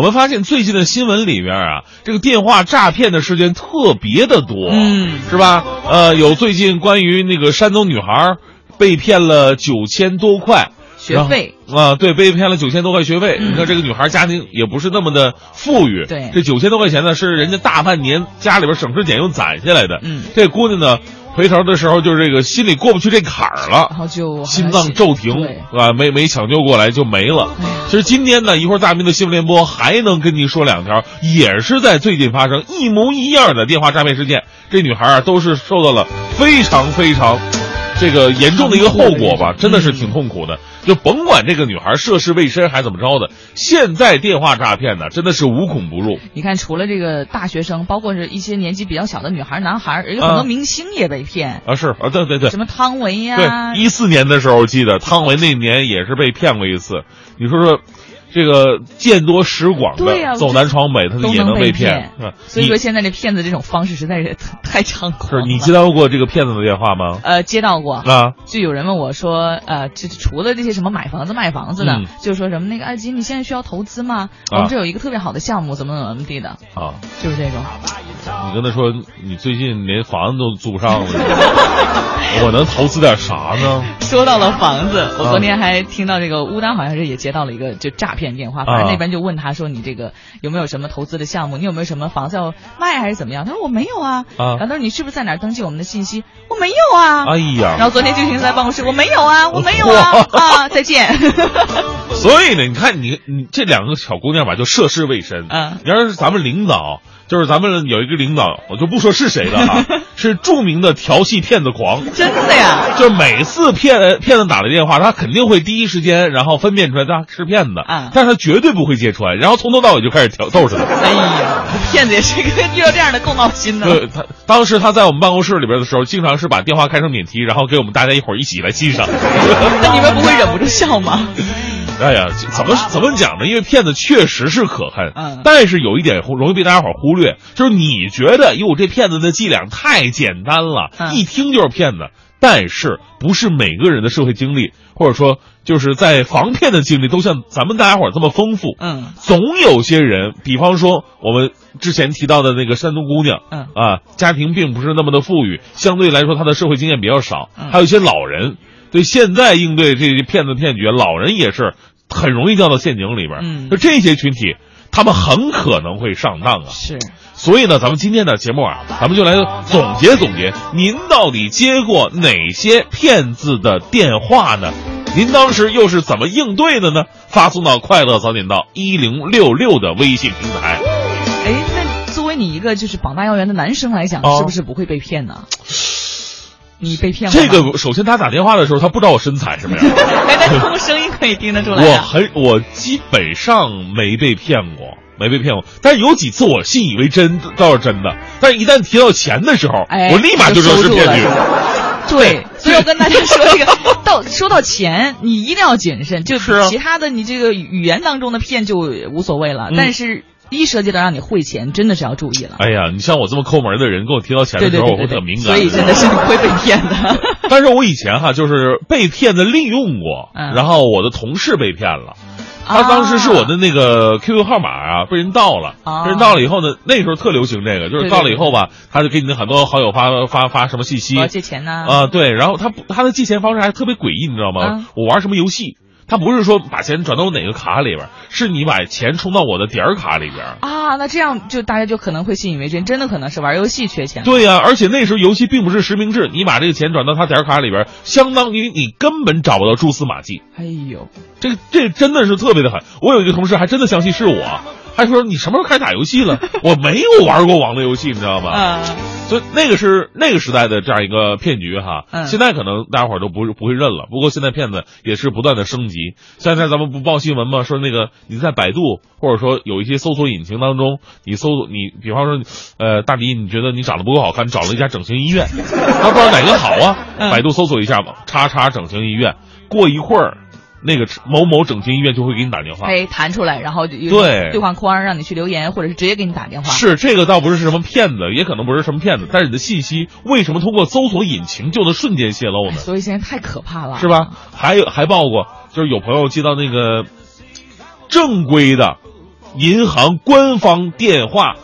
我们发现最近的新闻里边啊，这个电话诈骗的事件特别的多，嗯是吧？呃，有最近关于那个山东女孩被骗了九千多块。学费啊，对，被骗了九千多块学费。嗯你看这个女孩家庭也不是那么的富裕，对这九千多块钱呢是人家大半年家里边省吃俭用攒下来的。嗯这姑娘呢回头的时候就是这个心里过不去这坎儿了然，后就心脏骤停，啊，没没抢救过来就没了。其实今天呢，一会儿大明的新闻联播还能跟您说两条，也是在最近发生一模一样的电话诈骗事件。这女孩啊，都是受到了非常非常这个严重的一个后果吧，真的是挺痛苦的。就甭管这个女孩涉世未深还怎么着的，现在电话诈骗呢，真的是无孔不入。你看，除了这个大学生，包括是一些年纪比较小的女孩、男孩，有很多啊明星也被骗，啊，是啊，对对对什，么汤唯呀、对，一四年的时候，记得汤唯那年也是被骗过一次。你说说，这个见多识广的，走南闯北，他也能被骗。所以说，现在这骗子这种方式实在是太猖狂了。是你接到过这个骗子的电话吗？呃，接到过，啊，就有人问我说，呃，这除了这些什么买房子、卖房子的，嗯就是说什么那个，阿吉，你现在需要投资吗？我啊们这有一个特别好的项目，怎么怎么地的，啊，就是这种。你跟他说你最近连房子都租不上了，我能投资点啥呢？说到了房子，我啊昨天还听到这个乌丹好像是也接到了一个就诈骗电话，反正啊那边就问他说你这个有没有什么投资的项目，你有没有什么房子要卖还是怎么样？他说我没有啊。啊然后他说你是不是在哪儿登记我们的信息？我没有啊。哎呀，然后昨天就停在办公室，我没有啊，我没有啊啊，再见。所以呢，你看你你这两个小姑娘吧，就涉世未深。嗯你要是咱们领导，就是咱们有一个领导，我就不说是谁了啊，是著名的调戏骗子狂。真的呀？就每次骗骗子打来电话，他肯定会第一时间，然后分辨出来他是骗子，啊但是他绝对不会揭穿，然后从头到尾就开始调逗着他。哎呀，骗子也是个遇到这样的够闹心的。对他，当时他在我们办公室里边的时候，经常是把电话开成免提，然后给我们大家一会儿一起来欣赏。那你们不会忍不住笑吗？哎呀，怎么怎么讲呢？因为骗子确实是可恨，嗯但是有一点容易被大家伙儿忽略，就是你觉得哟，这骗子的伎俩太简单了，嗯一听就是骗子。但是不是每个人的社会经历，或者说就是在防骗的经历，都像咱们大家伙儿这么丰富。嗯总有些人，比方说我们之前提到的那个山东姑娘，嗯啊，家庭并不是那么的富裕，相对来说她的社会经验比较少，嗯还有一些老人，对现在应对这些骗子骗局，老人也是很容易掉到陷阱里边儿。嗯就这些群体，他们很可能会上当啊。是。所以呢，咱们今天的节目啊，咱们就来总结总结，您到底接过哪些骗子的电话呢？您当时又是怎么应对的呢？发送到“快乐早点到一零六六”的微信平台。哎，那作为你一个就是膀大腰圆的男生来讲，哦是不是不会被骗呢？你被骗了这？个首先他打电话的时候，他不知道我身材什么样，哎，但通过声音可以听得出来我啊。很我基本上没被骗过，没被骗过。但是有几次我信以为真，倒是真的。但是一旦提到钱的时候，哎，我立马就知道是骗局对，所以我跟大家说，这个 到说到钱，你一定要谨慎。就是啊其他的，你这个语言当中的骗就无所谓了，嗯但是一涉及到让你汇钱，真的是要注意了。哎呀，你像我这么抠门的人，跟我提到钱的时候，我对对对对对，会很敏感。所以真的是你会被骗的。但是我以前哈，就是被骗的利用过，嗯然后我的同事被骗了。他当时是我的那个 QQ 号码啊，被人盗了。啊被人盗了以后呢，那时候特流行这个，就是盗了以后吧，他就给你的很多好友发发发什么信息我要借钱呢。啊，对，然后他他的借钱方式还特别诡异，你知道吗嗯？我玩什么游戏，他不是说把钱转到我哪个卡里边，是你把钱充到我的点儿卡里边。啊，那这样就大家就可能会信以为真，真的可能是玩游戏缺钱。对呀、而且那时候游戏并不是实名制，你把这个钱转到他点儿卡里边，相当于你根本找不到蛛丝马迹。哎呦，这这真的是特别的狠。我有一个同事还真的相信是我，还说你什么时候开始打游戏了？我没有玩过网络游戏，你知道吗？啊，所以那个是那个时代的这样一个骗局哈。嗯现在可能大家伙儿都不不会认了。不过现在骗子也是不断的升级。现在咱们不报新闻吗？说那个你在百度或者说有一些搜索引擎当中，你搜索你，比方说，呃，大迪，你觉得你长得不够好看，你找了一家整形医院，他不知道哪个好啊？嗯百度搜索一下吧，叉叉整形医院。过一会儿，那个某某整形医院就会给你打电话。哎弹出来，然后有对兑换框让你去留言，或者是直接给你打电话。是这个倒不是什么骗子，也可能不是什么骗子，但是你的信息为什么通过搜索引擎就能瞬间泄露呢？所以现在太可怕了，是吧？还有还报过，就是有朋友接到那个正规的银行官方电话，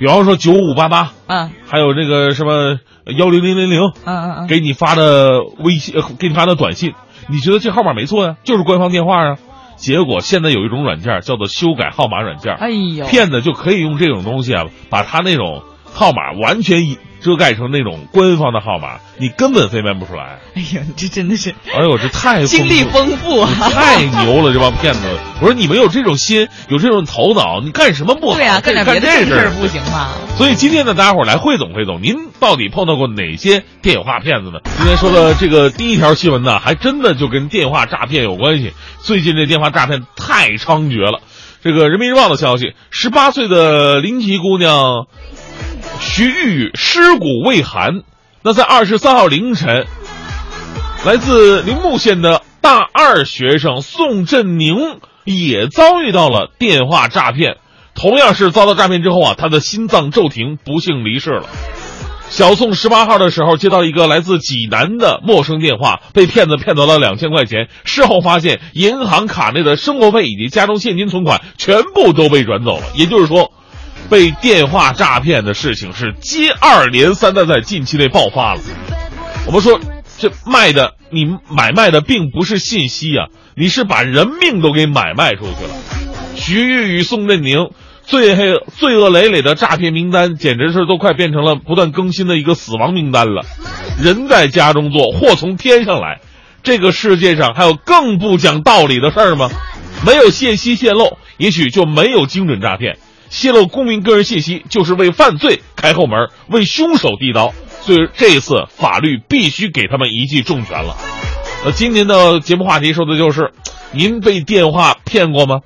比方说九五八八，嗯还有这个什么幺零零零零，嗯嗯嗯，给你发的微信，呃给你发的短信，你觉得这号码没错呀，就是官方电话啊。结果现在有一种软件叫做修改号码软件，哎呦，骗子就可以用这种东西啊，把他那种号码完全以遮盖成那种官方的号码，你根本分辨不出来。哎呀，你，这真的是哎呦，这太经历丰丰富啊！太牛了，这帮骗子！我说你们有这种心，有这种头脑，你干什么不好？对呀、干点别的这事儿正事不行吗？所以今天呢，大家伙儿来汇总汇总，您到底碰到过哪些电话骗子呢？今天说的这个第一条新闻呢，还真的就跟电话诈骗有关系。最近这电话诈骗太猖獗了。这个人民日报的消息，十八岁的临沂姑娘徐玉尸骨未寒，那在二十三号凌晨，来自临木县的大二学生宋振宁也遭遇到了电话诈骗。同样是遭到诈骗之后啊，他的心脏骤停，不幸离世了。小宋十八号的时候接到一个来自济南的陌生电话，被骗子骗走了两千块钱。事后发现银行卡内的生活费以及家中现金存款全部都被转走了。也就是说，被电话诈骗的事情是接二连三的在近期内爆发了。我们说，这卖的你买卖的并不是信息啊，你是把人命都给买卖出去了。徐玉与宋振宁罪黑罪恶累累的诈骗名单，简直是都快变成了不断更新的一个死亡名单了。人在家中坐，祸从天上来。这个世界上还有更不讲道理的事儿吗？没有信息泄露，也许就没有精准诈骗。泄露公民个人信息，就是为犯罪开后门，为凶手递刀。所以这一次法律必须给他们一记重拳了。那，今天的节目话题说的就是，您被电话骗过吗？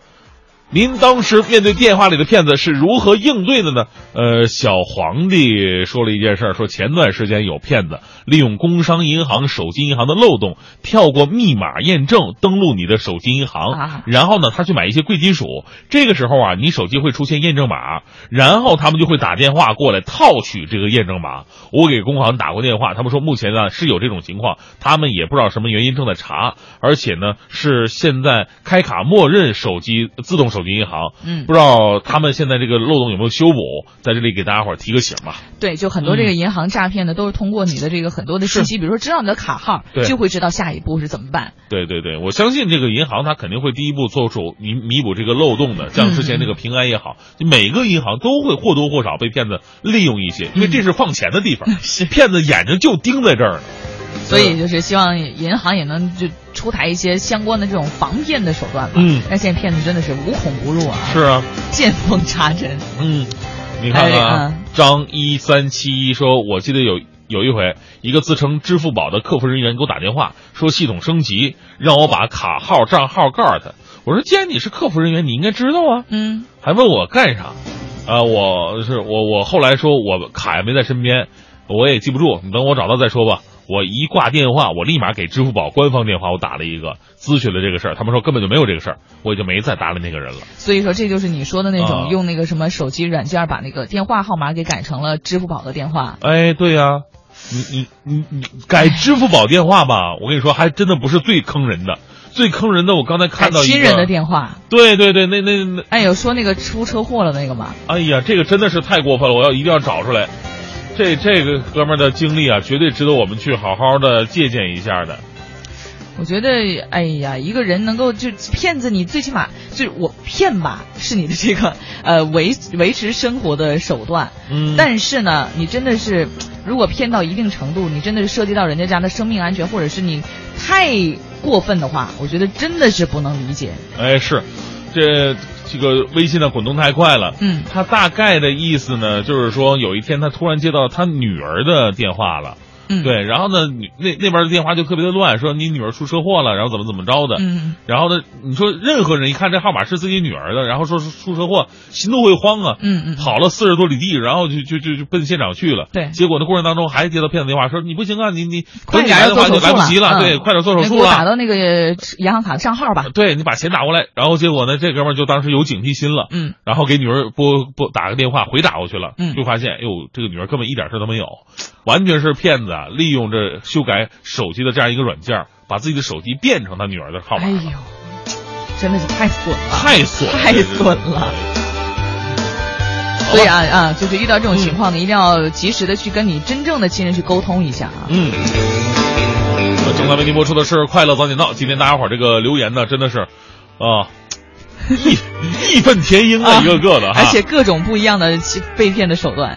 您当时面对电话里的骗子是如何应对的呢？呃，小皇帝说了一件事儿，说前段时间有骗子利用工商银行、手机银行的漏洞，跳过密码验证登录你的手机银行，啊然后呢，他去买一些贵金属。这个时候啊，你手机会出现验证码，然后他们就会打电话过来套取这个验证码。我给工行打过电话，他们说目前呢是有这种情况，他们也不知道什么原因正在查，而且呢是现在开卡默认手机自动手机银行，嗯不知道他们现在这个漏洞有没有修补，在这里给大家伙儿提个醒吧。对，就很多这个银行诈骗的都是通过你的这个很多的信息，比如说知道你的卡号对，就会知道下一步是怎么办。对对对，我相信这个银行它肯定会第一步做出弥弥补这个漏洞的，像之前那个平安也好，每个银行都会或多或少被骗子利用一些，因为这是放钱的地方，是骗子眼睛就盯在这儿呢。所以就是希望银行也能就出台一些相关的这种防骗的手段吧。嗯但现在骗子真的是无孔不入啊，是啊，见缝插针。嗯，你看看啊哎，张一三七一说，我记得有有一回，一个自称支付宝的客服人员给我打电话，说系统升级，让我把卡号、账号告诉他。我说，既然你是客服人员，你应该知道啊，嗯，还问我干啥？啊、我是我我后来说我卡也没在身边，我也记不住，你等我找到再说吧。我一挂电话，我立马给支付宝官方电话我打了一个，咨询了这个事儿，他们说根本就没有这个事儿，我也就没再搭理那个人了。所以说这就是你说的那种啊用那个什么手机软件把那个电话号码给改成了支付宝的电话。哎，对呀、你你你你改支付宝电话吧，我跟你说，还真的不是最坑人的，最坑人的，我刚才看到一个亲人的电话，对对对，那那那，哎，有说那个出车祸了那个吗？哎呀，这个真的是太过分了，我要一定要找出来。这这个哥们儿的经历啊，绝对值得我们去好好的借鉴一下的。我觉得，哎呀，一个人能够就骗子，你最起码就是我骗吧，是你的这个呃维维持生活的手段。嗯，但是呢，你真的是，如果骗到一定程度，你真的是涉及到人家家的生命安全，或者是你太过分的话，我觉得真的是不能理解。哎是，这这个微信的滚动太快了。嗯他大概的意思呢，就是说有一天他突然接到他女儿的电话了。嗯，，对，然后呢，女那那边的电话就特别的乱，说你女儿出车祸了，然后怎么怎么着的。嗯然后呢，你说任何人一看这号码是自己女儿的，然后说是出车祸，心都会慌啊。嗯嗯，跑了四十多里地，然后就就就就奔现场去了。对结果那过程当中还接到骗子电话，说你不行啊，你你快等你来的话就来不及了，嗯对，快点做手术了打。到那个银行卡的账号吧。对你把钱打过来，然后结果呢，这哥们儿就当时有警惕心了，嗯然后给女儿拨拨打个电话回打过去了，嗯就发现，哎呦，这个女儿根本一点事都没有，完全是骗子啊！利用这修改手机的这样一个软件，把自己的手机变成他女儿的号码。哎呦，真的是太损了，太损了，太损了。所以啊啊，就是遇到这种情况呢，一定要及时的去跟你真正的亲人去沟通一下啊。嗯。正在为您播出的是《快乐早点到》，今天大家伙这个留言呢，真的是，啊，义义愤填膺啊一个个的，而且各种不一样的被骗的手段。